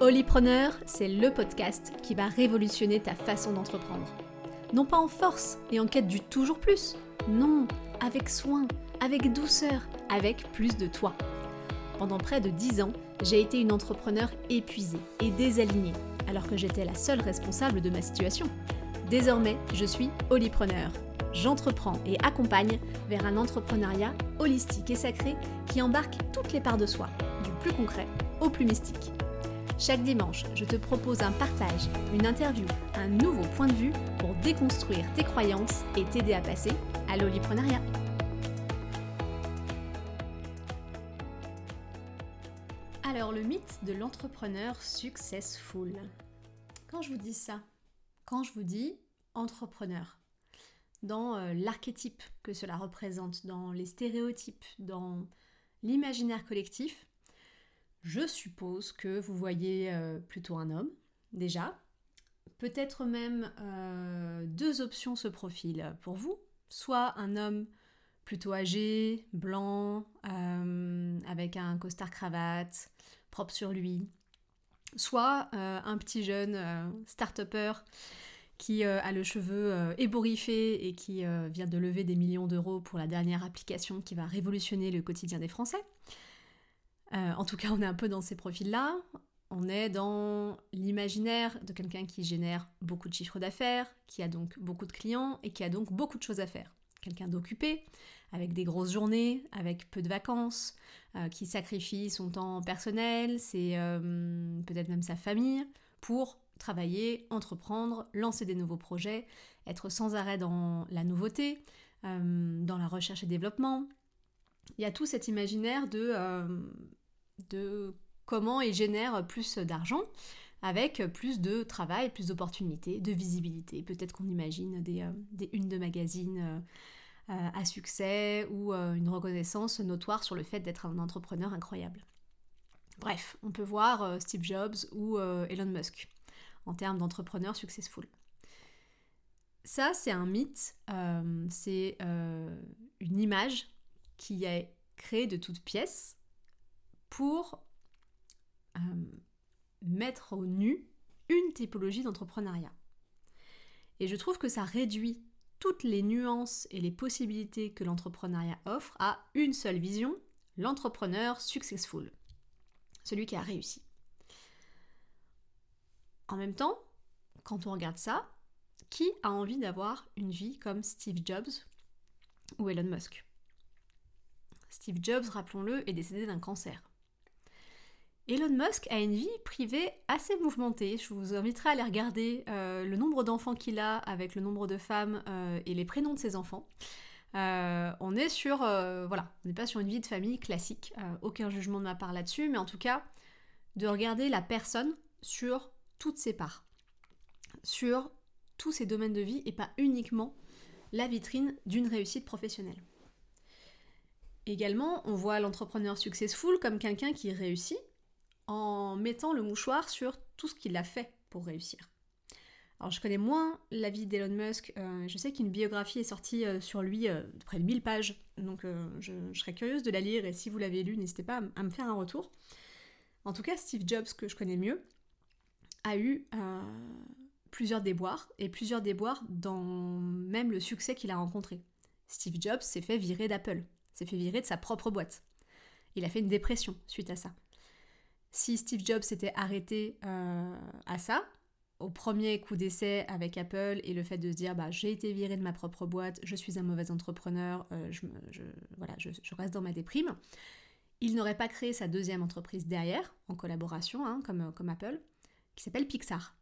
Holypreneur, c'est le podcast qui va révolutionner ta façon d'entreprendre. Non pas en force et en quête du toujours plus, non, avec soin, avec douceur, avec plus de toi. Pendant près de 10 ans, j'ai été une entrepreneur épuisée et désalignée, alors que j'étais la seule responsable de ma situation. Désormais, je suis Holypreneur. J'entreprends et accompagne vers un entrepreneuriat holistique et sacré qui embarque toutes les parts de soi, du plus concret au plus mystique. Chaque dimanche, je te propose un partage, une interview, un nouveau point de vue pour déconstruire tes croyances et t'aider à passer à l'oliprenariat. Alors, le mythe de l'entrepreneur successful. Quand je vous dis ça, quand je vous dis entrepreneur, dans euh, l'archétype que cela représente, dans les stéréotypes, dans l'imaginaire collectif, je suppose que vous voyez euh, plutôt un homme, déjà. Peut-être même euh, deux options se profilent pour vous. Soit un homme plutôt âgé, blanc, euh, avec un costard cravate, propre sur lui. Soit un petit jeune start-upper qui a le cheveu ébouriffé et qui vient de lever des millions d'euros pour la dernière application qui va révolutionner le quotidien des Français. Euh, en tout cas, on est un peu dans ces profils-là. On est dans l'imaginaire de quelqu'un qui génère beaucoup de chiffres d'affaires, qui a donc beaucoup de clients et qui a donc beaucoup de choses à faire. Quelqu'un d'occupé, avec des grosses journées, avec peu de vacances, euh, qui sacrifie son temps personnel, euh, peut-être même sa famille, pour travailler, entreprendre, lancer des nouveaux projets, être sans arrêt dans la nouveauté, dans la recherche et développement. Il y a tout cet imaginaire de de comment il génère plus d'argent avec plus de travail, plus d'opportunités, de visibilité. Peut-être qu'on imagine des, euh, des, unes de magazines euh, euh, à succès ou une reconnaissance notoire sur le fait d'être un entrepreneur incroyable. Bref, on peut voir Steve Jobs ou Elon Musk en termes d'entrepreneurs successful. Ça, c'est un mythe, c'est une image qui est créée de toutes pièces pour euh, mettre au nu une typologie d'entrepreneuriat. Et je trouve que ça réduit toutes les nuances et les possibilités que l'entrepreneuriat offre à une seule vision, l'entrepreneur successful, celui qui a réussi. En même temps, quand on regarde ça, qui a envie d'avoir une vie comme Steve Jobs ou Elon Musk? Steve Jobs, rappelons-le, est décédé d'un cancer. Elon Musk a une vie privée assez mouvementée. Je vous inviterai à aller regarder euh, le nombre d'enfants qu'il a avec le nombre de femmes euh, et les prénoms de ses enfants. Euh, on est sur, voilà, on n'est pas sur une vie de famille classique. aucun jugement de ma part là-dessus, mais en tout cas, de regarder la personne sur toutes ses parts, sur tous ses domaines de vie et pas uniquement la vitrine d'une réussite professionnelle. Également, on voit l'entrepreneur successful comme quelqu'un qui réussit, en mettant le mouchoir sur tout ce qu'il a fait pour réussir. Alors je connais moins la vie d'Elon Musk, euh, je sais qu'une biographie est sortie euh, sur lui euh, de près de 1000 pages, donc je, serais curieuse de la lire et si vous l'avez lu, n'hésitez pas à, me faire un retour. En tout cas, Steve Jobs, que je connais mieux, a eu plusieurs déboires, et plusieurs déboires dans même le succès qu'il a rencontré. Steve Jobs s'est fait virer d'Apple, s'est fait virer de sa propre boîte. Il a fait une dépression suite à ça si Steve Jobs s'était arrêté euh, à ça, au premier coup d'essai avec Apple et le fait de se dire bah, j'ai été viré de ma propre boîte, je suis un mauvais entrepreneur, euh, je, voilà, je, reste dans ma déprime, il n'aurait pas créé sa deuxième entreprise derrière, en collaboration, hein, comme, comme Apple, qui s'appelle Pixar,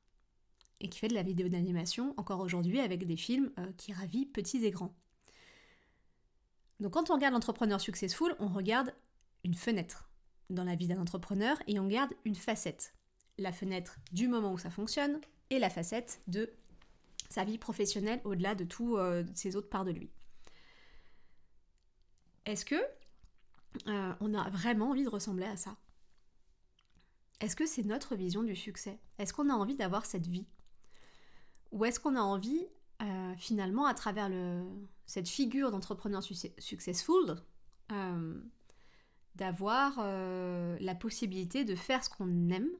et qui fait de la vidéo d'animation encore aujourd'hui avec des films euh, qui ravit petits et grands. Donc quand on regarde l'entrepreneur successful, on regarde une fenêtre dans la vie d'un entrepreneur et on garde une facette. La fenêtre du moment où ça fonctionne et la facette de sa vie professionnelle au-delà de tous euh, ses autres parts de lui. Est-ce que euh, on a vraiment envie de ressembler à ça? Est-ce que c'est notre vision du succès? Est-ce qu'on a envie d'avoir cette vie? Ou est-ce qu'on a envie euh, finalement à travers cette figure d'entrepreneur successful d'avoir euh, la possibilité de faire ce qu'on aime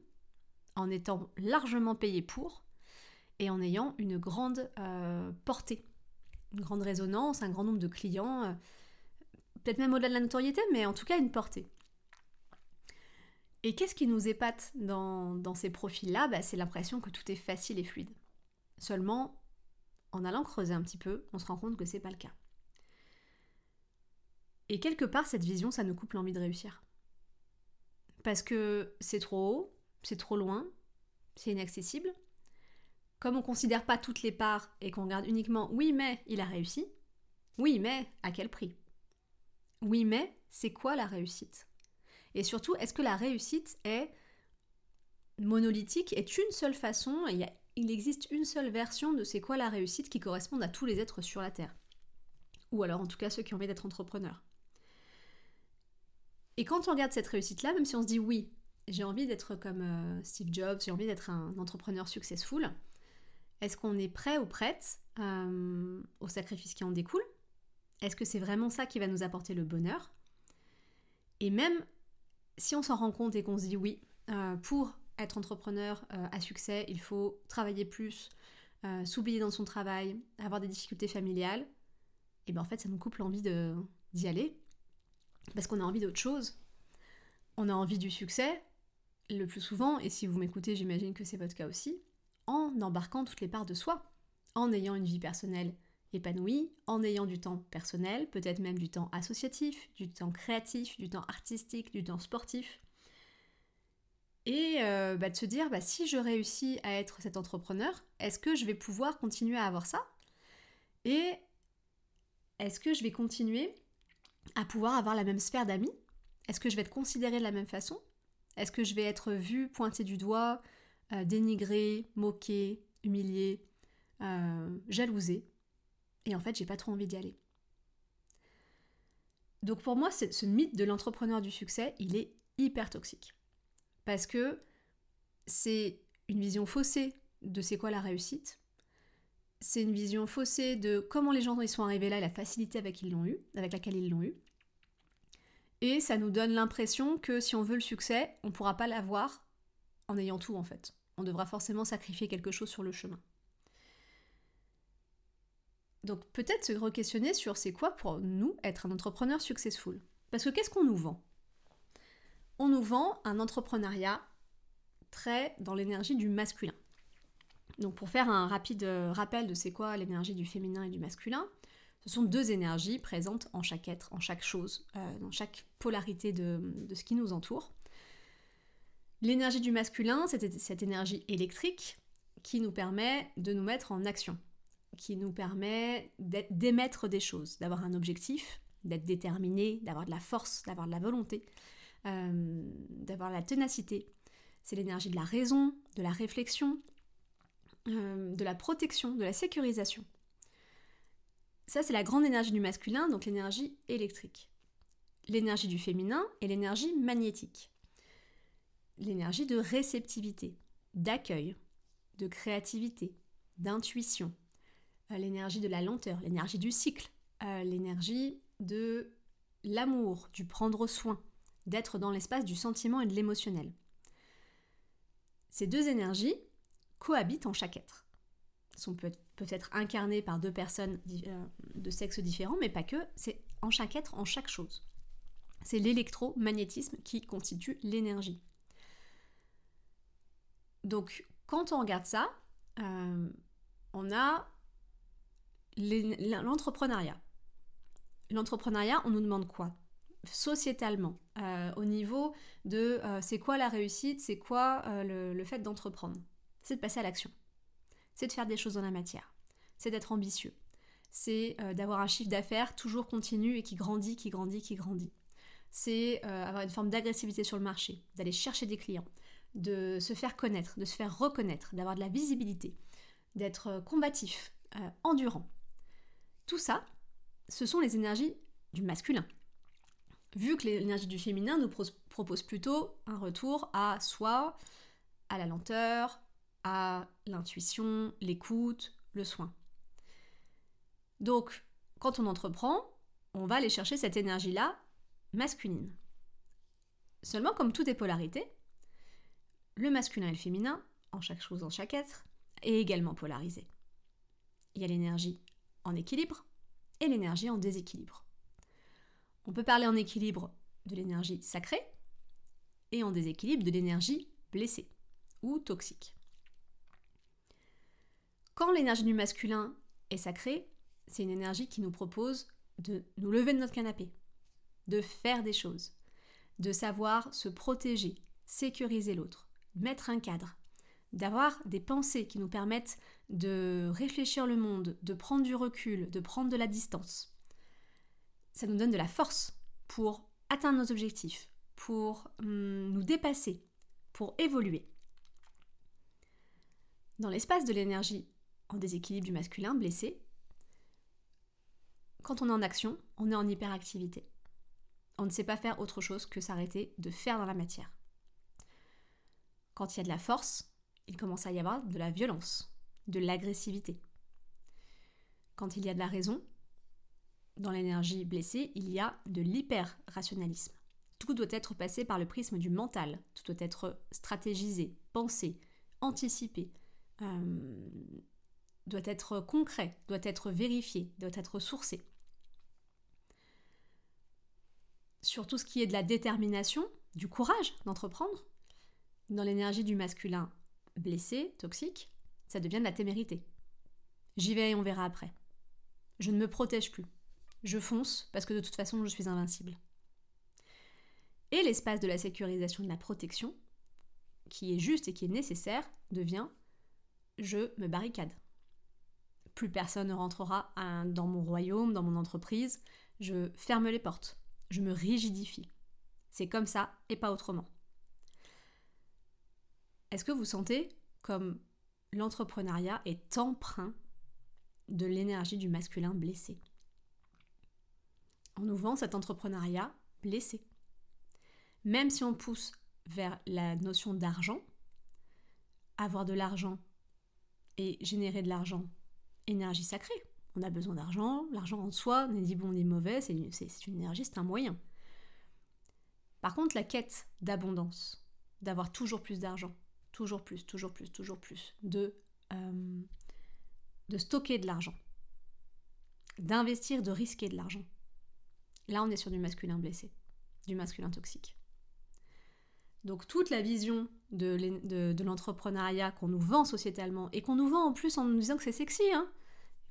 en étant largement payé pour et en ayant une grande euh, portée, une grande résonance, un grand nombre de clients, euh, peut-être même au-delà de la notoriété, mais en tout cas une portée. Et qu'est-ce qui nous épate dans, ces profils-là? Bah, C'est l'impression que tout est facile et fluide. Seulement, en allant creuser un petit peu, on se rend compte que c'est pas le cas. Et quelque part, cette vision, ça nous coupe l'envie de réussir. Parce que c'est trop haut, c'est trop loin, c'est inaccessible. Comme on ne considère pas toutes les parts et qu'on regarde uniquement oui mais il a réussi, oui mais à quel prix? Oui mais c'est quoi la réussite? Et surtout, est-ce que la réussite est monolithique, est une seule façon, et il existe une seule version de c'est quoi la réussite qui corresponde à tous les êtres sur la Terre? Ou alors en tout cas ceux qui ont envie d'être entrepreneurs. Et quand on regarde cette réussite-là, même si on se dit oui, j'ai envie d'être comme euh, Steve Jobs, j'ai envie d'être un entrepreneur successful, est-ce qu'on est prêt ou prête euh, au sacrifice qui en découle? Est-ce que c'est vraiment ça qui va nous apporter le bonheur? Et même si on s'en rend compte et qu'on se dit oui, euh, pour être entrepreneur à succès, il faut travailler plus, s'oublier dans son travail, avoir des difficultés familiales, et bien en fait ça nous coupe l'envie d'y aller parce qu'on a envie d'autre chose. On a envie du succès, le plus souvent, et si vous m'écoutez, j'imagine que c'est votre cas aussi, en embarquant toutes les parts de soi, en ayant une vie personnelle épanouie, en ayant du temps personnel, peut-être même du temps associatif, du temps créatif, du temps artistique, du temps sportif. Et euh, bah, de se dire, bah, si je réussis à être cet entrepreneur, est-ce que je vais pouvoir continuer à avoir ça? Et est-ce que je vais continuer à pouvoir avoir la même sphère d'amis? Est-ce que je vais être considérée de la même façon? Est-ce que je vais être vue, pointée du doigt, euh, dénigrée, moquée, humiliée, euh, jalousée? Et en fait, j'ai pas trop envie d'y aller. Donc pour moi, ce mythe de l'entrepreneur du succès, il est hyper toxique. Parce que c'est une vision faussée de c'est quoi la réussite, c'est une vision faussée de comment les gens y sont arrivés là et la facilité avec, ils eu, avec laquelle ils l'ont eu. Et ça nous donne l'impression que si on veut le succès, on ne pourra pas l'avoir en ayant tout en fait. On devra forcément sacrifier quelque chose sur le chemin. Donc peut-être se re-questionner sur c'est quoi pour nous être un entrepreneur successful. Parce que qu'est-ce qu'on nous vend? On nous vend un entrepreneuriat très dans l'énergie du masculin. Donc pour faire un rapide euh, rappel de c'est quoi l'énergie du féminin et du masculin, ce sont deux énergies présentes en chaque être, en chaque chose, euh, dans chaque polarité de, ce qui nous entoure. L'énergie du masculin, c'est cette énergie électrique qui nous permet de nous mettre en action, qui nous permet d'émettre des choses, d'avoir un objectif, d'être déterminé, d'avoir de la force, d'avoir de la volonté, euh, d'avoir la ténacité. C'est l'énergie de la raison, de la réflexion, euh, de la protection, de la sécurisation. Ça, c'est la grande énergie du masculin, donc l'énergie électrique. L'énergie du féminin est l'énergie magnétique. L'énergie de réceptivité, d'accueil, de créativité, d'intuition. Euh, l'énergie de la lenteur, l'énergie du cycle, euh, l'énergie de l'amour, du prendre soin, d'être dans l'espace du sentiment et de l'émotionnel. Ces deux énergies, cohabitent en chaque être. Ils sont peut, peuvent être incarnés par deux personnes euh, de sexe différents, mais pas que, c'est en chaque être, en chaque chose. C'est l'électromagnétisme qui constitue l'énergie. Donc, quand on regarde ça, euh, on a l'entrepreneuriat. L'entrepreneuriat, on nous demande quoi? Sociétalement, euh, au niveau de c'est quoi la réussite, c'est quoi le fait d'entreprendre c'est de passer à l'action. C'est de faire des choses dans la matière. C'est d'être ambitieux. C'est euh, d'avoir un chiffre d'affaires toujours continu et qui grandit, qui grandit, qui grandit. C'est euh, avoir une forme d'agressivité sur le marché, d'aller chercher des clients, de se faire connaître, de se faire reconnaître, d'avoir de la visibilité, d'être euh, combatif, endurant. Tout ça, ce sont les énergies du masculin. Vu que l'énergie du féminin nous propose plutôt un retour à soi, à la lenteur, à l'intuition, l'écoute, le soin. Donc, quand on entreprend, on va aller chercher cette énergie-là masculine. Seulement, comme tout est polarité, le masculin et le féminin, en chaque chose, en chaque être, est également polarisé. Il y a l'énergie en équilibre et l'énergie en déséquilibre. On peut parler en équilibre de l'énergie sacrée et en déséquilibre de l'énergie blessée ou toxique. Quand l'énergie du masculin est sacrée, c'est une énergie qui nous propose de nous lever de notre canapé, de faire des choses, de savoir se protéger, sécuriser l'autre, mettre un cadre, d'avoir des pensées qui nous permettent de réfléchir le monde, de prendre du recul, de prendre de la distance. Ça nous donne de la force pour atteindre nos objectifs, pour hum, nous dépasser, pour évoluer. Dans l'espace de l'énergie en déséquilibre du masculin blessé, quand on est en action, on est en hyperactivité. On ne sait pas faire autre chose que s'arrêter de faire dans la matière. Quand il y a de la force, il commence à y avoir de la violence, de l'agressivité. Quand il y a de la raison, dans l'énergie blessée, il y a de l'hyper-rationalisme. Tout doit être passé par le prisme du mental, tout doit être stratégisé, pensé, anticipé, euh, doit être concret, doit être vérifié, doit être sourcé. Sur tout ce qui est de la détermination, du courage d'entreprendre, dans l'énergie du masculin blessé, toxique, ça devient de la témérité. J'y vais et on verra après. Je ne me protège plus. Je fonce parce que de toute façon je suis invincible. Et l'espace de la sécurisation de la protection, qui est juste et qui est nécessaire, devient je me barricade. Plus personne ne rentrera dans mon royaume, dans mon entreprise, je ferme les portes, je me rigidifie. C'est comme ça et pas autrement. Est-ce que vous sentez comme l'entrepreneuriat est empreint de l'énergie du masculin blessé? Nous vend cet entrepreneuriat blessé. Même si on pousse vers la notion d'argent, avoir de l'argent et générer de l'argent, énergie sacrée. On a besoin d'argent, l'argent en soi n'est ni bon ni mauvais, c'est une, une énergie, c'est un moyen. Par contre, la quête d'abondance, d'avoir toujours plus d'argent, toujours plus, toujours plus, toujours plus, de, euh, de stocker de l'argent, d'investir, de risquer de l'argent. Là, on est sur du masculin blessé, du masculin toxique. Donc toute la vision de, l'entrepreneuriat qu'on nous vend sociétalement et qu'on nous vend en plus en nous disant que c'est sexy, hein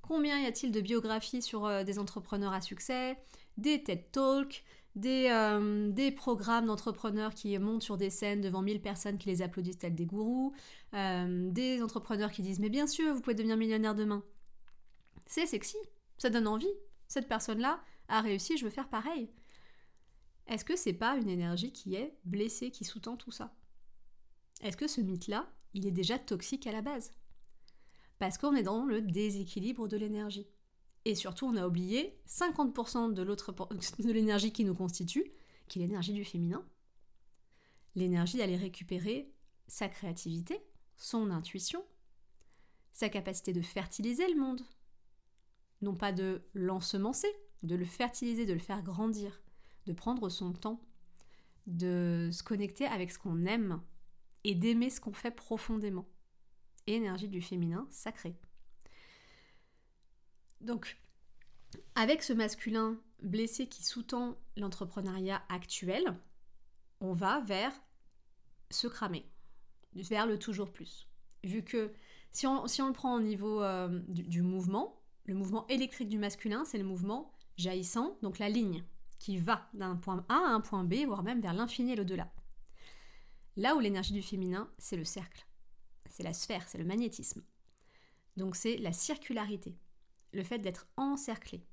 Combien y a-t-il de biographies sur euh, des entrepreneurs à succès, des TED Talks, euh, des, programmes d'entrepreneurs qui montent sur des scènes devant 1000 personnes qui les applaudissent tels des gourous, euh, des entrepreneurs qui disent mais bien sûr vous pouvez devenir millionnaire demain. C'est sexy, ça donne envie. Cette personne-là a réussi, je veux faire pareil. Est-ce que c'est pas une énergie qui est blessée, qui sous-tend tout ça? Est-ce que ce mythe-là, il est déjà toxique à la base? Parce qu'on est dans le déséquilibre de l'énergie. Et surtout, on a oublié 50% de, de l'énergie qui nous constitue, qui est l'énergie du féminin. L'énergie d'aller récupérer sa créativité, son intuition, sa capacité de fertiliser le monde. Non pas de l'ensemencer, de le fertiliser, de le faire grandir, de prendre son temps, de se connecter avec ce qu'on aime et d'aimer ce qu'on fait profondément. Énergie du féminin sacré. Donc, avec ce masculin blessé qui sous-tend l'entrepreneuriat actuel, on va vers se cramer, vers le toujours plus. Vu que si on, le prend au niveau euh, du, mouvement, le mouvement électrique du masculin, c'est le mouvement jaillissant, donc la ligne qui va d'un point A à un point B, voire même vers l'infini et l'au-delà. Là où l'énergie du féminin, c'est le cercle, c'est la sphère, c'est le magnétisme. Donc c'est la circularité le fait d'être encerclé,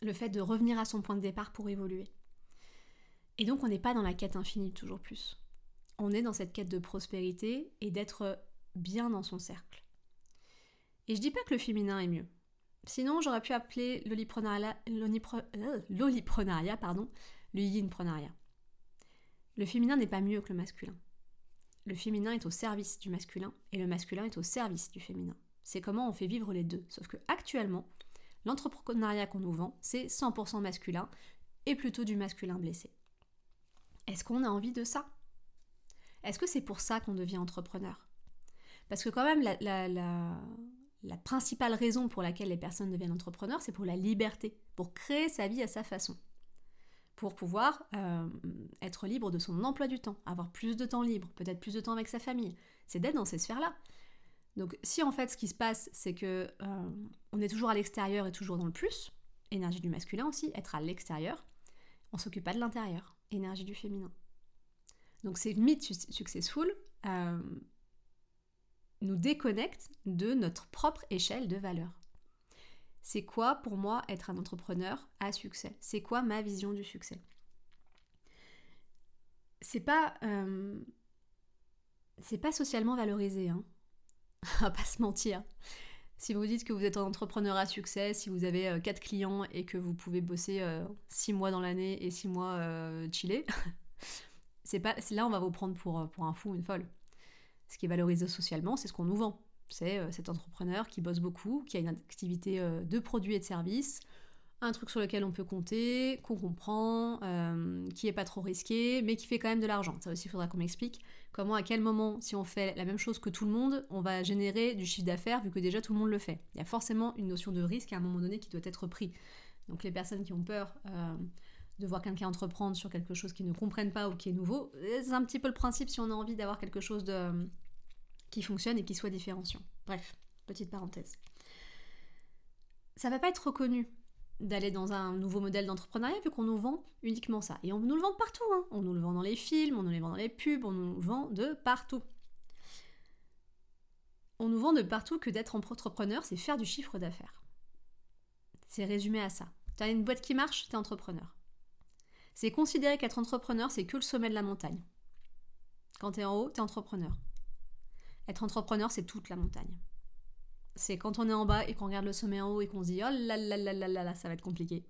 le fait de revenir à son point de départ pour évoluer. Et donc on n'est pas dans la quête infinie toujours plus. On est dans cette quête de prospérité et d'être bien dans son cercle. Et je dis pas que le féminin est mieux. Sinon, j'aurais pu appeler l'oliprenariat, euh, pardon, le yin-prenariat. Le féminin n'est pas mieux que le masculin. Le féminin est au service du masculin et le masculin est au service du féminin. C'est comment on fait vivre les deux. Sauf que actuellement, l'entrepreneuriat qu'on nous vend, c'est 100% masculin et plutôt du masculin blessé. Est-ce qu'on a envie de ça? Est-ce que c'est pour ça qu'on devient entrepreneur? Parce que quand même, la, la, principale raison pour laquelle les personnes deviennent entrepreneurs, c'est pour la liberté, pour créer sa vie à sa façon, pour pouvoir euh, être libre de son emploi du temps, avoir plus de temps libre, peut-être plus de temps avec sa famille. C'est d'être dans ces sphères-là. Donc si en fait ce qui se passe, c'est que euh, on est toujours à l'extérieur et toujours dans le plus, énergie du masculin aussi, être à l'extérieur, on s'occupe pas de l'intérieur, énergie du féminin. Donc ces mythes successful euh, nous déconnectent de notre propre échelle de valeur. C'est quoi pour moi être un entrepreneur à succès? C'est quoi ma vision du succès? C'est pas euh, c'est pas socialement valorisé, hein. on va pas se mentir. Si vous dites que vous êtes un entrepreneur à succès, si vous avez 4 euh, clients et que vous pouvez bosser 6 euh, mois dans l'année et 6 mois chiller, c'est pas, là on va vous prendre pour, pour un fou, une folle. Ce qui est valorisé socialement, c'est ce qu'on nous vend. C'est cet entrepreneur qui bosse beaucoup, qui a une activité de produits et de services, un truc sur lequel on peut compter, qu'on comprend, euh, qui est pas trop risqué, mais qui fait quand même de l'argent. Ça aussi, il faudra qu'on m'explique comment, à quel moment, si on fait la même chose que tout le monde, on va générer du chiffre d'affaires vu que déjà tout le monde le fait. Il y a forcément une notion de risque à un moment donné qui doit être pris. Donc les personnes qui ont peur euh, de voir quelqu'un entreprendre sur quelque chose qu'ils ne comprennent pas ou qui est nouveau, c'est un petit peu le principe si on a envie d'avoir quelque chose de, qui fonctionne et qui soit différenciant. Bref, petite parenthèse. Ça va pas être reconnu d'aller dans un nouveau modèle d'entrepreneuriat vu qu'on nous vend uniquement ça. Et on nous le vend partout. Hein. On nous le vend dans les films, on nous le vend dans les pubs, on nous le vend de partout. On nous vend de partout que d'être entrepreneur, c'est faire du chiffre d'affaires. C'est résumé à ça. Tu as une boîte qui marche, tu es entrepreneur. C'est considérer qu'être entrepreneur, c'est que le sommet de la montagne. Quand tu es en haut, tu es entrepreneur. Être entrepreneur, c'est toute la montagne. C'est quand on est en bas et qu'on regarde le sommet en haut et qu'on se dit oh là là là là là là, ça va être compliqué.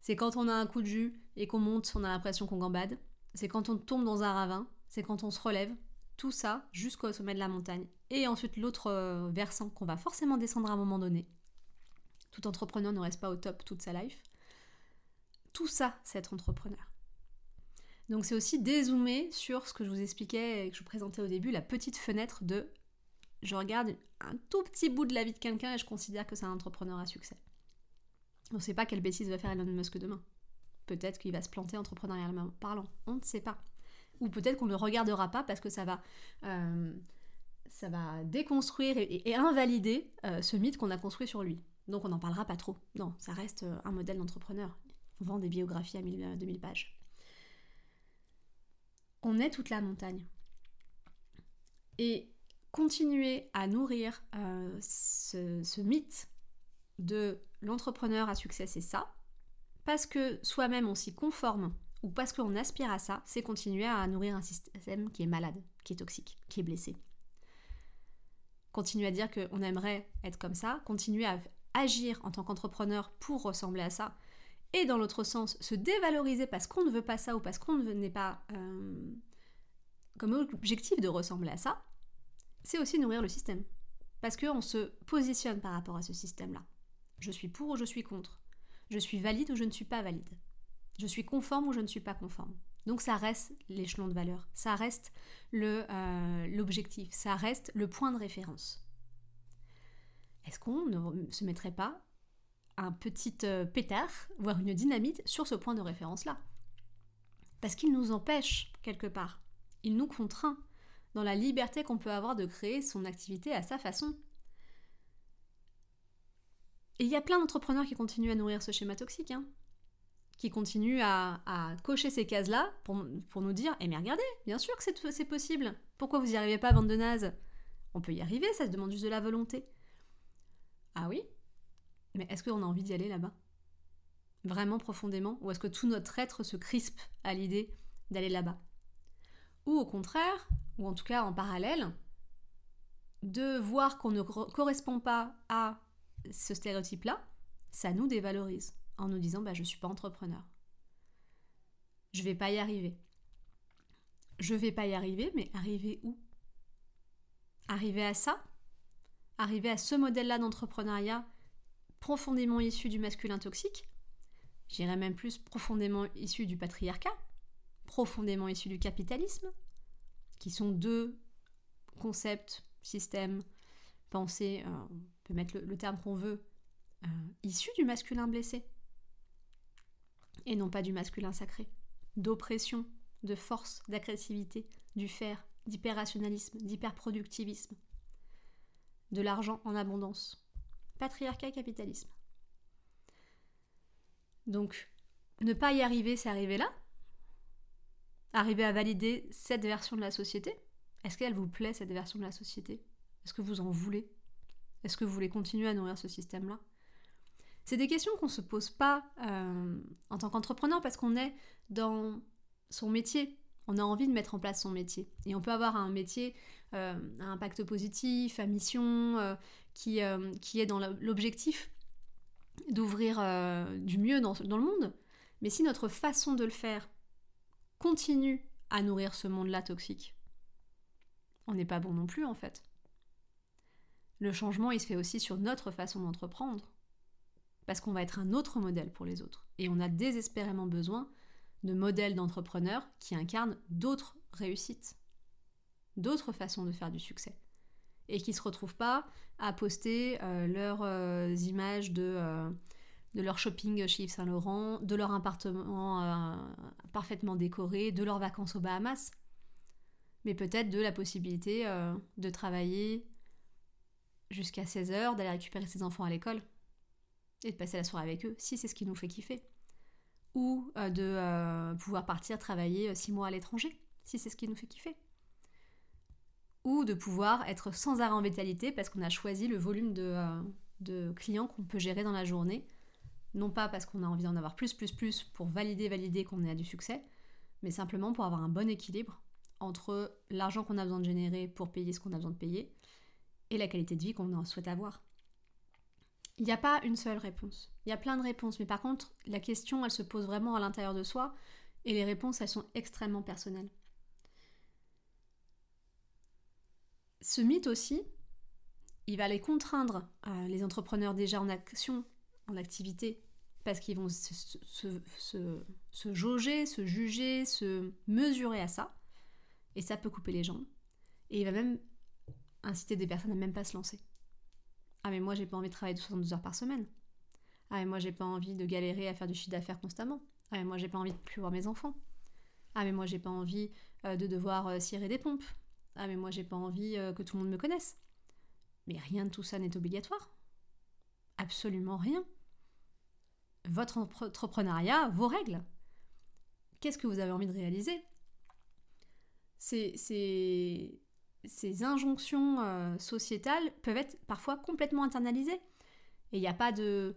C'est quand on a un coup de jus et qu'on monte, on a l'impression qu'on gambade. C'est quand on tombe dans un ravin. C'est quand on se relève. Tout ça jusqu'au sommet de la montagne. Et ensuite l'autre euh, versant qu'on va forcément descendre à un moment donné. Tout entrepreneur ne reste pas au top toute sa life. Tout ça, c'est être entrepreneur. Donc c'est aussi dézoomer sur ce que je vous expliquais et que je vous présentais au début, la petite fenêtre de je regarde un tout petit bout de la vie de quelqu'un et je considère que c'est un entrepreneur à succès. On ne sait pas quelle bêtise va faire Elon Musk demain. Peut-être qu'il va se planter entrepreneurialement parlant. On ne sait pas. Ou peut-être qu'on ne regardera pas parce que ça va, euh, ça va déconstruire et, invalider euh, ce mythe qu'on a construit sur lui. Donc on n'en parlera pas trop. Non, ça reste euh, un modèle d'entrepreneur. Vend des biographies à 2000 pages. On est toute la montagne. Et continuer à nourrir euh, ce, mythe de l'entrepreneur à succès, c'est ça. Parce que soi-même on s'y conforme ou parce qu'on aspire à ça, c'est continuer à nourrir un système qui est malade, qui est toxique, qui est blessé. Continuer à dire qu'on aimerait être comme ça, continuer à agir en tant qu'entrepreneur pour ressembler à ça, et dans l'autre sens, se dévaloriser parce qu'on ne veut pas ça ou parce qu'on n'est pas euh, comme objectif de ressembler à ça, c'est aussi nourrir le système. Parce qu'on se positionne par rapport à ce système-là. Je suis pour ou je suis contre. Je suis valide ou je ne suis pas valide. Je suis conforme ou je ne suis pas conforme. Donc ça reste l'échelon de valeur, ça reste euh, l'objectif, ça reste le point de référence. Est-ce qu'on ne se mettrait pas un petit euh, pétard, voire une dynamite sur ce point de référence-là Parce qu'il nous empêche quelque part, il nous contraint, dans la liberté qu'on peut avoir de créer son activité à sa façon. Et il y a plein d'entrepreneurs qui continuent à nourrir ce schéma toxique, hein, qui continuent à, cocher ces cases-là pour, nous dire Eh mais regardez, bien sûr que c'est possible. Pourquoi vous n'y arrivez pas, bande de naze On peut y arriver, ça se demande juste de la volonté. Ah oui? Mais est-ce qu'on a envie d'y aller là-bas? Vraiment profondément? Ou est-ce que tout notre être se crispe à l'idée d'aller là-bas? Ou au contraire, ou en tout cas en parallèle, de voir qu'on ne correspond pas à ce stéréotype-là, ça nous dévalorise en nous disant bah, je ne suis pas entrepreneur. Je ne vais pas y arriver. Je vais pas y arriver, mais arriver où? Arriver à ça? Arriver à ce modèle-là d'entrepreneuriat profondément issu du masculin toxique J'irais même plus profondément issu du patriarcat Profondément issu du capitalisme qui sont deux concepts, systèmes, pensées, euh, on peut mettre le, terme qu'on veut, euh, issus du masculin blessé, et non pas du masculin sacré, d'oppression, de force, d'agressivité, du faire, d'hyperrationalisme, d'hyperproductivisme, de l'argent en abondance, patriarcat capitalisme. Donc, ne pas y arriver, c'est arriver là. Arriver à valider cette version de la société. Est-ce qu'elle vous plaît, cette version de la société? Est-ce que vous en voulez? Est-ce que vous voulez continuer à nourrir ce système-là? C'est des questions qu'on ne se pose pas euh, en tant qu'entrepreneur parce qu'on est dans son métier. On a envie de mettre en place son métier. Et on peut avoir un métier euh, à impact positif, à mission, euh, qui, qui est dans l'objectif d'ouvrir du mieux dans, dans le monde. Mais si notre façon de le faire continue à nourrir ce monde-là toxique, on n'est pas bon non plus en fait. Le changement, il se fait aussi sur notre façon d'entreprendre. Parce qu'on va être un autre modèle pour les autres. Et on a désespérément besoin de modèles d'entrepreneurs qui incarnent d'autres réussites, d'autres façons de faire du succès. Et qui ne se retrouvent pas à poster euh, leurs euh, images de euh, de leur shopping chez Yves Saint Laurent, de leur appartement parfaitement décoré, de leurs vacances aux Bahamas, mais peut-être de la possibilité de travailler jusqu'à 16h, d'aller récupérer ses enfants à l'école et de passer la soirée avec eux, si c'est ce qui nous fait kiffer. Ou euh, de pouvoir partir travailler 6 mois à l'étranger, si c'est ce qui nous fait kiffer. Ou de pouvoir être sans arrêt en vitalité parce qu'on a choisi le volume de clients qu'on peut gérer dans la journée non pas parce qu'on a envie d'en avoir plus, plus, plus pour valider, valider qu'on a du succès, mais simplement pour avoir un bon équilibre entre l'argent qu'on a besoin de générer pour payer ce qu'on a besoin de payer et la qualité de vie qu'on souhaite avoir. Il n'y a pas une seule réponse. Il y a plein de réponses, mais par contre, la question, elle se pose vraiment à l'intérieur de soi et les réponses, elles sont extrêmement personnelles. Ce mythe aussi, il va les contraindre, euh, les entrepreneurs déjà en action, en activité parce qu'ils vont se, jauger, se juger, se mesurer à ça. Et ça peut couper les jambes. Et il va même inciter des personnes à même pas se lancer. Ah mais moi j'ai pas envie de travailler 72 heures par semaine. Ah mais moi j'ai pas envie de galérer à faire du chiffre d'affaires constamment. Ah mais moi j'ai pas envie de plus voir mes enfants. Ah mais moi j'ai pas envie euh, de devoir euh, cirer des pompes. Ah mais moi j'ai pas envie euh, que tout le monde me connaisse. Mais rien de tout ça n'est obligatoire. Absolument rien votre entrepreneuriat, vos règles. Qu'est-ce que vous avez envie de réaliser? Ces, ces, injonctions euh, sociétales peuvent être parfois complètement internalisées. Et il n'y a pas de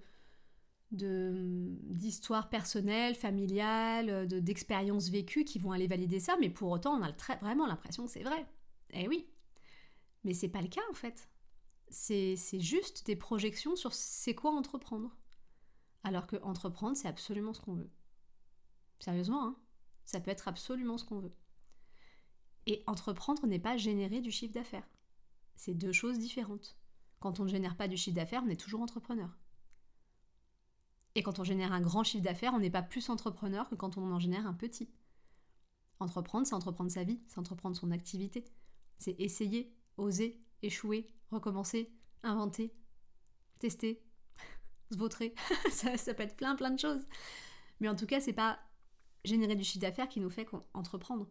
d'histoire personnelle, familiale, d'expériences vécues qui vont aller valider ça, mais pour autant on a vraiment l'impression que c'est vrai. Eh oui. Mais c'est pas le cas en fait. C'est juste des projections sur c'est quoi entreprendre. Alors que entreprendre, c'est absolument ce qu'on veut. Sérieusement, hein ça peut être absolument ce qu'on veut. Et entreprendre n'est pas générer du chiffre d'affaires. C'est deux choses différentes. Quand on ne génère pas du chiffre d'affaires, on est toujours entrepreneur. Et quand on génère un grand chiffre d'affaires, on n'est pas plus entrepreneur que quand on en génère un petit. Entreprendre, c'est entreprendre sa vie, c'est entreprendre son activité. C'est essayer, oser, échouer, recommencer, inventer, tester, se vautrer. ça, peut être plein plein de choses. Mais en tout cas, c'est pas générer du chiffre d'affaires qui nous fait entreprendre.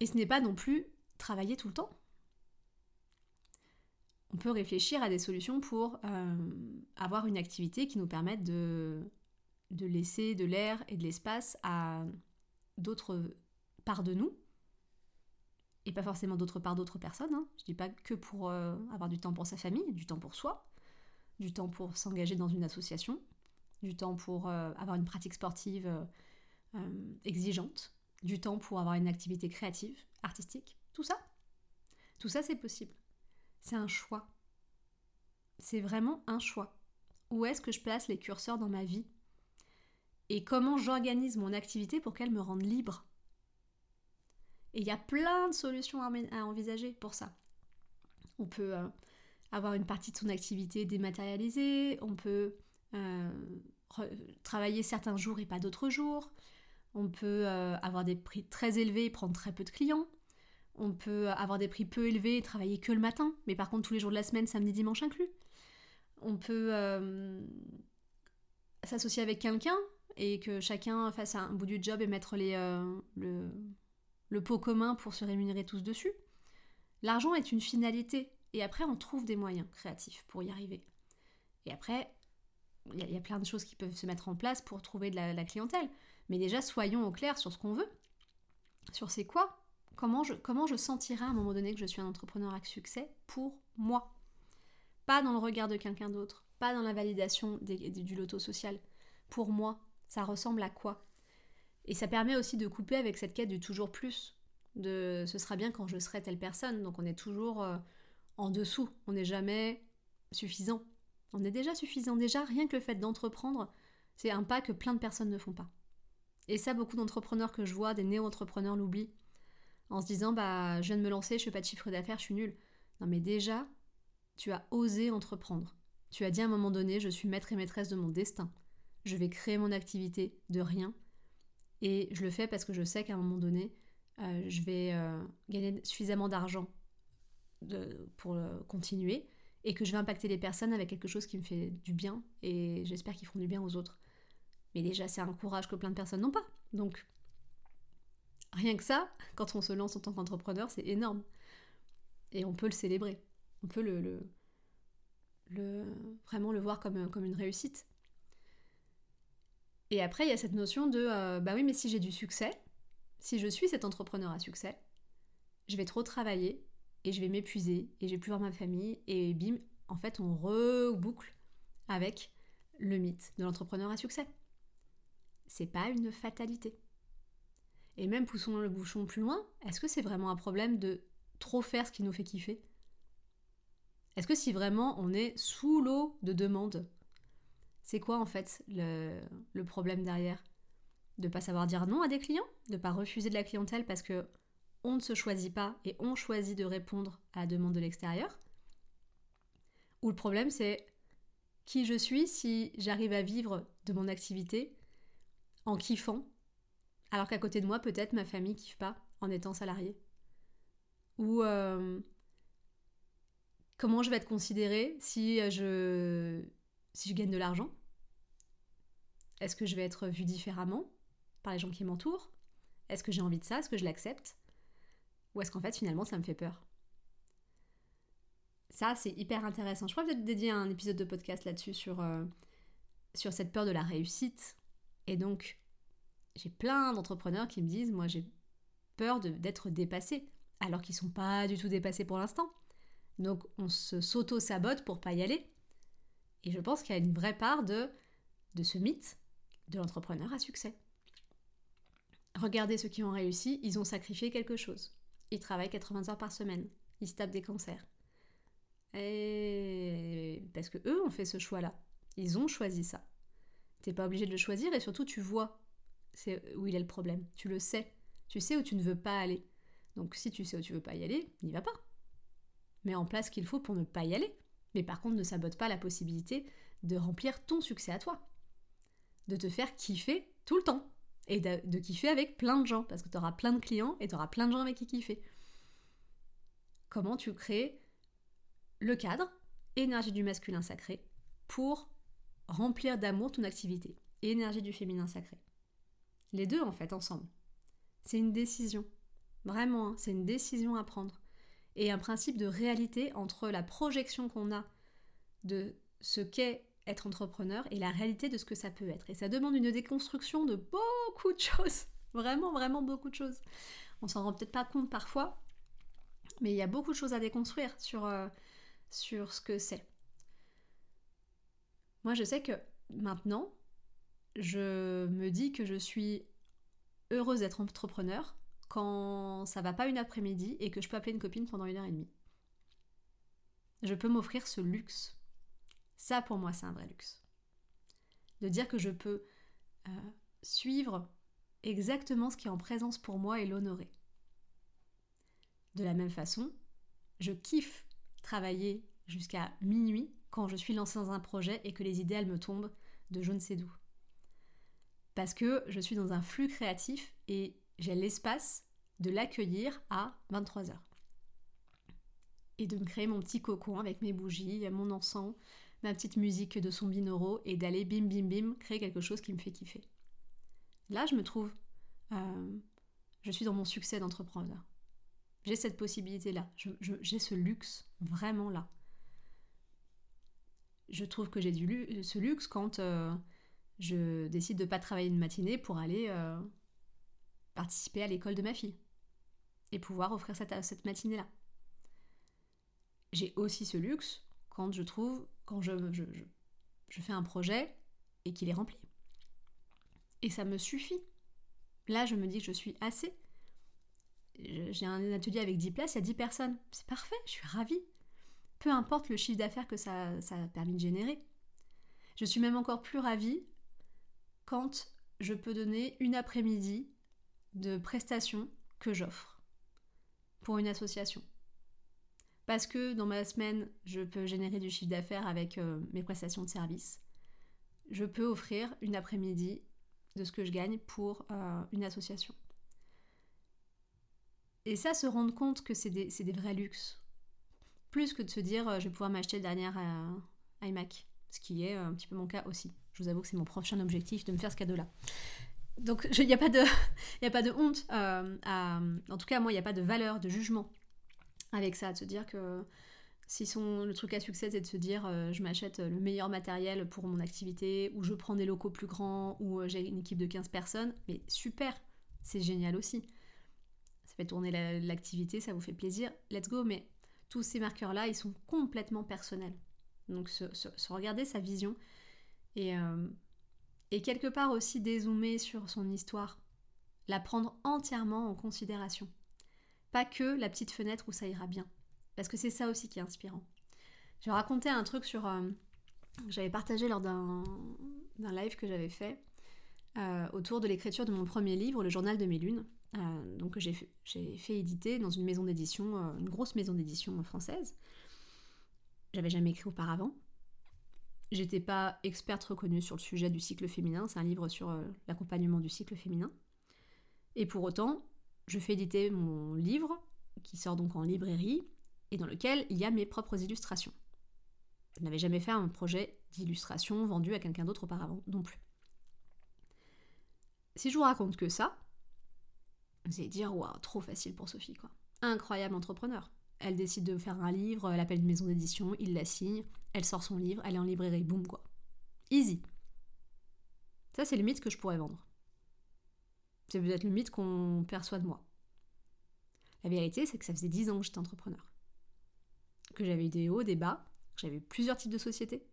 Et ce n'est pas non plus travailler tout le temps. On peut réfléchir à des solutions pour euh, avoir une activité qui nous permette de, de laisser de l'air et de l'espace à d'autres parts de nous, et pas forcément d'autres parts d'autres personnes. Hein. Je dis pas que pour euh, avoir du temps pour sa famille, du temps pour soi, du temps pour s'engager dans une association, du temps pour euh, avoir une pratique sportive exigeante, du temps pour avoir une activité créative, artistique, tout ça. Tout ça, c'est possible. C'est un choix. C'est vraiment un choix. Où est-ce que je place les curseurs dans ma vie? Et comment j'organise mon activité pour qu'elle me rende libre? Et il y a plein de solutions à envisager pour ça. On peut avoir une partie de son activité dématérialisée, on peut euh, travailler certains jours et pas d'autres jours, On peut euh, avoir des prix très élevés et prendre très peu de clients. On peut avoir des prix peu élevés et travailler que le matin, mais par contre tous les jours de la semaine, samedi, dimanche inclus. On peut euh, s'associer avec quelqu'un et que chacun fasse un bout du job et mettre euh, le pot commun pour se rémunérer tous dessus. L'argent est une finalité et après on trouve des moyens créatifs pour y arriver. Et après, il y, a plein de choses qui peuvent se mettre en place pour trouver de la, clientèle. Mais déjà, soyons au clair sur ce qu'on veut, sur c'est quoi, comment je, comment je sentirai à un moment donné que je suis un entrepreneur à succès pour moi? Pas dans le regard de quelqu'un d'autre, pas dans la validation du loto social. Pour moi, ça ressemble à quoi? Et ça permet aussi de couper avec cette quête du toujours plus, de ce sera bien quand je serai telle personne. Donc on est toujours euh, en dessous, on n'est jamais suffisant. On est déjà suffisant. Déjà, rien que le fait d'entreprendre, c'est un pas que plein de personnes ne font pas. Et ça, beaucoup d'entrepreneurs que je vois, des néo-entrepreneurs l'oublient. En se disant, bah, je viens de me lancer, je fais pas de chiffre d'affaires, je suis nulle. Non, mais déjà, tu as osé entreprendre. Tu as dit à un moment donné, je suis maître et maîtresse de mon destin. Je vais créer mon activité de rien. Et je le fais parce que je sais qu'à un moment donné, euh, je vais euh, gagner suffisamment d'argent pour euh, continuer et que je vais impacter les personnes avec quelque chose qui me fait du bien et j'espère qu'ils feront du bien aux autres. Mais déjà, c'est un courage que plein de personnes n'ont pas. Donc, rien que ça, quand on se lance en tant qu'entrepreneur, c'est énorme. Et on peut le célébrer. On peut le, vraiment le voir comme, une réussite. Et après, il y a cette notion de euh, bah oui, mais si j'ai du succès, si je suis cet entrepreneur à succès, je vais trop travailler et je vais m'épuiser et je vais plus voir ma famille et bim, en fait, on reboucle avec le mythe de l'entrepreneur à succès. C'est pas une fatalité. Et même poussons le bouchon plus loin, est-ce que c'est vraiment un problème de trop faire ce qui nous fait kiffer? Est-ce que si vraiment on est sous l'eau de demande, c'est quoi en fait le, le problème derrière? De pas savoir dire non à des clients? De pas refuser de la clientèle parce que on ne se choisit pas et on choisit de répondre à la demande de l'extérieur? Ou le problème c'est qui je suis si j'arrive à vivre de mon activité en kiffant, alors qu'à côté de moi peut-être ma famille kiffe pas en étant salarié. Ou euh, comment je vais être considérée si je, si je gagne de l'argent? Est-ce que je vais être vue différemment par les gens qui m'entourent? Est-ce que j'ai envie de ça? Est-ce que je l'accepte? Ou est-ce qu'en fait finalement ça me fait peur? Ça c'est hyper intéressant. Je pourrais peut-être dédier un épisode de podcast là-dessus sur, euh, sur cette peur de la réussite. Et donc j'ai plein d'entrepreneurs qui me disent moi j'ai peur d'être dépassé alors qu'ils sont pas du tout dépassés pour l'instant. Donc on se s'auto-sabote pour pas y aller. Et je pense qu'il y a une vraie part de, de ce mythe de l'entrepreneur à succès. Regardez ceux qui ont réussi, ils ont sacrifié quelque chose ils travaillent 80 heures par semaine. Ils se tapent des cancers. Et parce que eux ont fait ce choix-là. Ils ont choisi ça. T'es pas obligé de le choisir et surtout tu vois où il est le problème. Tu le sais. Tu sais où tu ne veux pas aller. Donc si tu sais où tu veux pas y aller, n'y va pas. Mets en place ce qu'il faut pour ne pas y aller. Mais par contre, ne sabote pas la possibilité de remplir ton succès à toi. De te faire kiffer tout le temps et de, kiffer avec plein de gens, parce que tu auras plein de clients et tu auras plein de gens avec qui kiffer. Comment tu crées le cadre, énergie du masculin sacré, pour remplir d'amour ton activité, énergie du féminin sacré. Les deux, en fait, ensemble. C'est une décision. Vraiment, hein, c'est une décision à prendre. Et un principe de réalité entre la projection qu'on a de ce qu'est être entrepreneur et la réalité de ce que ça peut être. Et ça demande une déconstruction de beaucoup de choses. Vraiment, vraiment beaucoup de choses. On s'en rend peut-être pas compte parfois, mais il y a beaucoup de choses à déconstruire sur, euh, sur ce que c'est. Moi, je sais que maintenant, je me dis que je suis heureuse d'être entrepreneur quand ça va pas une après-midi et que je peux appeler une copine pendant une heure et demie. Je peux m'offrir ce luxe ça, pour moi, c'est un vrai luxe. De dire que je peux euh, suivre exactement ce qui est en présence pour moi et l'honorer. De la même façon, je kiffe travailler jusqu'à minuit quand je suis lancée dans un projet et que les idées, elles me tombent de je ne sais d'où. Parce que je suis dans un flux créatif et j'ai l'espace de l'accueillir à 23h. Et de me créer mon petit cocon avec mes bougies, mon encens, ma petite musique de son binaural et d'aller bim bim bim créer quelque chose qui me fait kiffer. Là, je me trouve, euh, je suis dans mon succès d'entrepreneur. J'ai cette possibilité-là, j'ai ce luxe vraiment là. Je trouve que j'ai ce luxe quand euh, je décide de ne pas travailler une matinée pour aller euh, participer à l'école de ma fille et pouvoir offrir cette, matinée-là. J'ai aussi ce luxe quand je trouve, quand je, je, fais un projet et qu'il est rempli. Et ça me suffit. Là, je me dis que je suis assez. J'ai un atelier avec 10 places, il y a 10 personnes. C'est parfait, je suis ravie. Peu importe le chiffre d'affaires que ça, a permis de générer. Je suis même encore plus ravie quand je peux donner une après-midi de prestations que j'offre pour une association. Parce que dans ma semaine, je peux générer du chiffre d'affaires avec euh, mes prestations de service. Je peux offrir une après-midi de ce que je gagne pour euh, une association. Et ça, se rendre compte que c'est des, vrais luxes. Plus que de se dire, euh, je vais pouvoir m'acheter le dernier iMac. Ce qui est un petit peu mon cas aussi. Je vous avoue que c'est mon prochain objectif de me faire ce cadeau-là. Donc il n'y a, pas de, honte. en tout cas, moi, il n'y a pas de valeur, de jugement avec ça, de se dire que si son, le truc à succès c'est de se dire euh, je m'achète le meilleur matériel pour mon activité, ou je prends des locaux plus grands, ou euh, j'ai une équipe de 15 personnes, mais super, c'est génial aussi. Ça fait tourner l'activité, ça vous fait plaisir, let's go, mais tous ces marqueurs-là, ils sont complètement personnels. Donc se, regarder sa vision et, euh, et quelque part aussi dézoomer sur son histoire, la prendre entièrement en considération. Pas que la petite fenêtre où ça ira bien. Parce que c'est ça aussi qui est inspirant. Je racontais un truc sur. Euh, j'avais partagé lors d'un live que j'avais fait euh, autour de l'écriture de mon premier livre, Le Journal de mes lunes. Euh, donc j'ai fait, éditer dans une maison d'édition, une grosse maison d'édition française. J'avais jamais écrit auparavant. J'étais pas experte reconnue sur le sujet du cycle féminin, c'est un livre sur l'accompagnement du cycle féminin. Et pour autant, je fais éditer mon livre, qui sort donc en librairie, et dans lequel il y a mes propres illustrations. Je n'avais jamais fait un projet d'illustration vendu à quelqu'un d'autre auparavant non plus. Si je vous raconte que ça, vous allez dire waouh, trop facile pour Sophie quoi. Incroyable entrepreneur. Elle décide de faire un livre, elle appelle une maison d'édition, il la signe, elle sort son livre, elle est en librairie, boum quoi. Easy. Ça c'est le mythe que je pourrais vendre. C'est peut-être le mythe qu'on perçoit de moi. La vérité, c'est que ça faisait 10 ans que j'étais entrepreneur. Que j'avais eu des hauts, des bas, que j'avais eu plusieurs types de sociétés,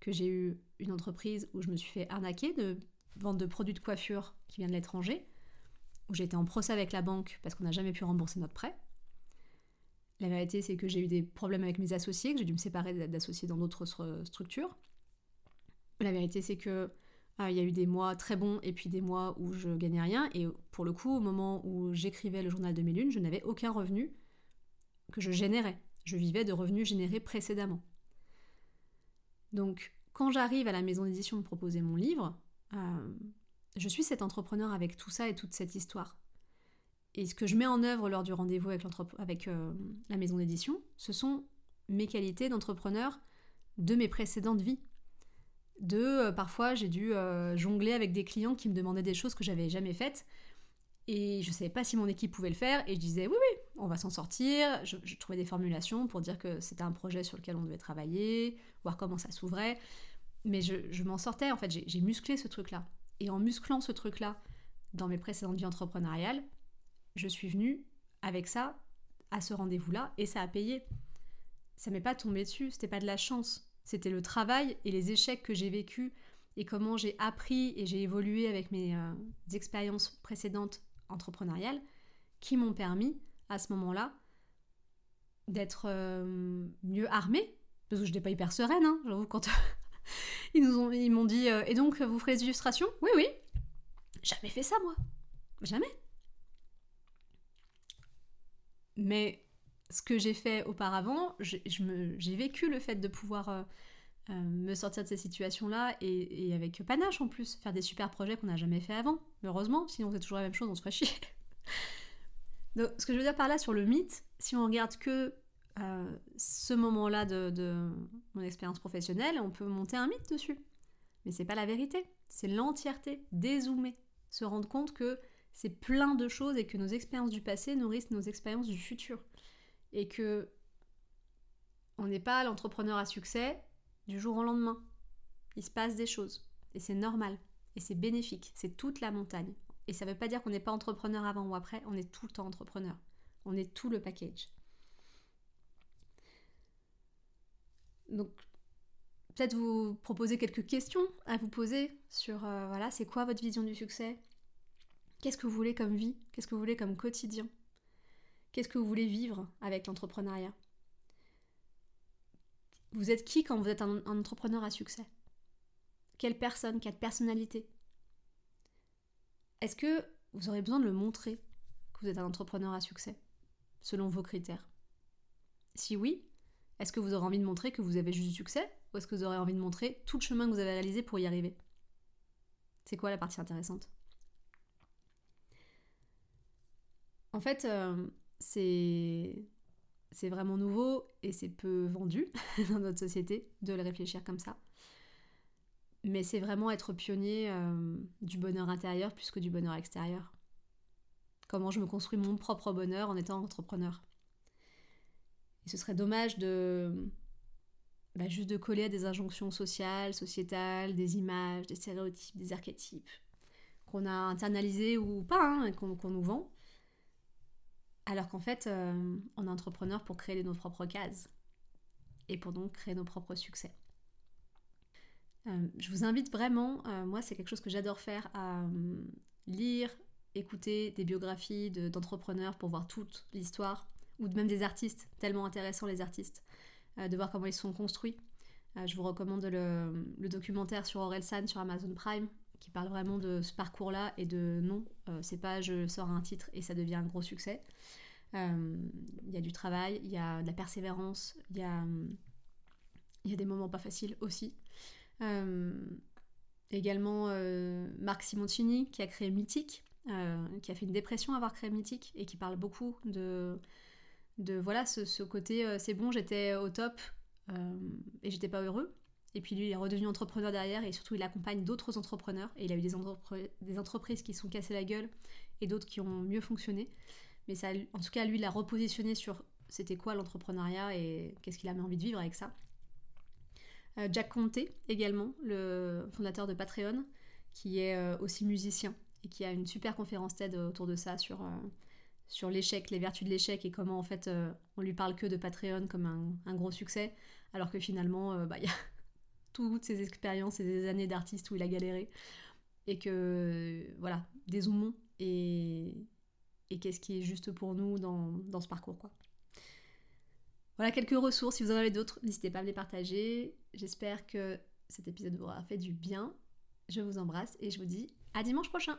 que j'ai eu une entreprise où je me suis fait arnaquer de vente de produits de coiffure qui viennent de l'étranger, où été en procès avec la banque parce qu'on n'a jamais pu rembourser notre prêt. La vérité, c'est que j'ai eu des problèmes avec mes associés, que j'ai dû me séparer d'associés dans d'autres structures. La vérité, c'est que ah, il y a eu des mois très bons et puis des mois où je gagnais rien. Et pour le coup, au moment où j'écrivais le journal de mes lunes, je n'avais aucun revenu que je générais. Je vivais de revenus générés précédemment. Donc, quand j'arrive à la maison d'édition me proposer mon livre, euh, je suis cet entrepreneur avec tout ça et toute cette histoire. Et ce que je mets en œuvre lors du rendez-vous avec, euh, la maison d'édition, ce sont mes qualités d'entrepreneur de mes précédentes vies. De euh, parfois j'ai dû euh, jongler avec des clients qui me demandaient des choses que j'avais jamais faites. Et je savais pas si mon équipe pouvait le faire. Et je disais oui oui on va s'en sortir. Je, trouvais des formulations pour dire que c'était un projet sur lequel on devait travailler voir comment ça s'ouvrait. Mais je, m'en sortais en fait. J'ai musclé ce truc là et en musclant ce truc là dans mes précédentes vies entrepreneuriales je suis venue avec ça à ce rendez-vous là et ça a payé. Ça m'est pas tombé dessus c'était pas de la chance. C'était le travail et les échecs que j'ai vécus et comment j'ai appris et j'ai évolué avec mes euh, expériences précédentes entrepreneuriales qui m'ont permis à ce moment-là d'être euh, mieux armée. Parce que je n'étais pas hyper sereine hein, j'avoue quand ils m'ont dit euh, et donc vous ferez des illustrations? Oui oui jamais fait ça moi jamais mais ce que j'ai fait auparavant, j'ai vécu le fait de pouvoir euh, me sortir de ces situations-là et, avec panache en plus, faire des super projets qu'on n'a jamais fait avant. Heureusement, sinon c'est toujours la même chose, on se ferait chier. Donc, ce que je veux dire par là sur le mythe, si on regarde que ce moment-là de, mon expérience professionnelle, on peut monter un mythe dessus. Mais c'est pas la vérité, c'est l'entièreté, dézoomer, se rendre compte que c'est plein de choses et que nos expériences du passé nourrissent nos expériences du futur. Et que on n'est pas l'entrepreneur à succès du jour au lendemain. Il se passe des choses et c'est normal et c'est bénéfique, c'est toute la montagne. Et ça ne veut pas dire qu'on n'est pas entrepreneur avant ou après, on est tout le temps entrepreneur. On est tout le package. Donc, peut-être vous proposer quelques questions à vous poser sur, euh, voilà, c'est quoi votre vision du succès? Qu'est-ce que vous voulez comme vie? Qu'est-ce que vous voulez comme quotidien? Qu'est-ce que vous voulez vivre avec l'entrepreneuriat? Vous êtes qui quand vous êtes un, un entrepreneur à succès? Quelle personne Quelle personnalité? Est-ce que vous aurez besoin de le montrer que vous êtes un entrepreneur à succès, selon vos critères? Si oui, est-ce que vous aurez envie de montrer que vous avez juste du succès ou est-ce que vous aurez envie de montrer tout le chemin que vous avez réalisé pour y arriver? C'est quoi la partie intéressante? En fait, euh, c'est vraiment nouveau et c'est peu vendu dans notre société de le réfléchir comme ça. Mais c'est vraiment être pionnier euh, du bonheur intérieur plus que du bonheur extérieur. Comment je me construis mon propre bonheur en étant entrepreneur. Et ce serait dommage de bah, juste de coller à des injonctions sociales, sociétales, des images, des stéréotypes, des archétypes qu'on a internalisés ou pas, hein, qu'on nous vend. Alors qu'en fait, euh, on est entrepreneur pour créer nos propres cases et pour donc créer nos propres succès. Euh, je vous invite vraiment, euh, moi c'est quelque chose que j'adore faire, à lire, écouter des biographies d'entrepreneurs pour voir toute l'histoire ou même des artistes, tellement intéressants les artistes, euh, de voir comment ils sont construits. Euh, je vous recommande le, documentaire sur Orelsan sur Amazon Prime, qui parle vraiment de ce parcours-là et de non, euh, c'est pas je sors un titre et ça devient un gros succès. Il y a du travail, il y a de la persévérance, il y a, y a des moments pas faciles aussi. également Marc Simoncini qui a créé Mythique, qui a fait une dépression à avoir créé Mythique et qui parle beaucoup de de voilà ce, côté euh, c'est bon j'étais au top euh, et j'étais pas heureux. Et puis lui il est redevenu entrepreneur derrière et surtout il accompagne d'autres entrepreneurs. Et il a eu des, entreprises qui sont cassées la gueule et d'autres qui ont mieux fonctionné. Mais ça en tout cas lui il a repositionné sur c'était quoi l'entrepreneuriat et qu'est-ce qu'il a envie de vivre avec ça. Euh, Jack Conté également le fondateur de Patreon qui est aussi musicien et qui a une super conférence TED autour de ça sur sur l'échec, les vertus de l'échec et comment en fait euh, on lui parle que de Patreon comme un, gros succès, alors que finalement euh, bah, il y a toutes ces expériences et des années d'artiste où il a galéré et que voilà, dézoomons et, et qu'est-ce qui est juste pour nous dans, dans ce parcours quoi. Voilà quelques ressources, si vous en avez d'autres, n'hésitez pas à me les partager. J'espère que cet épisode vous aura fait du bien. Je vous embrasse et je vous dis à dimanche prochain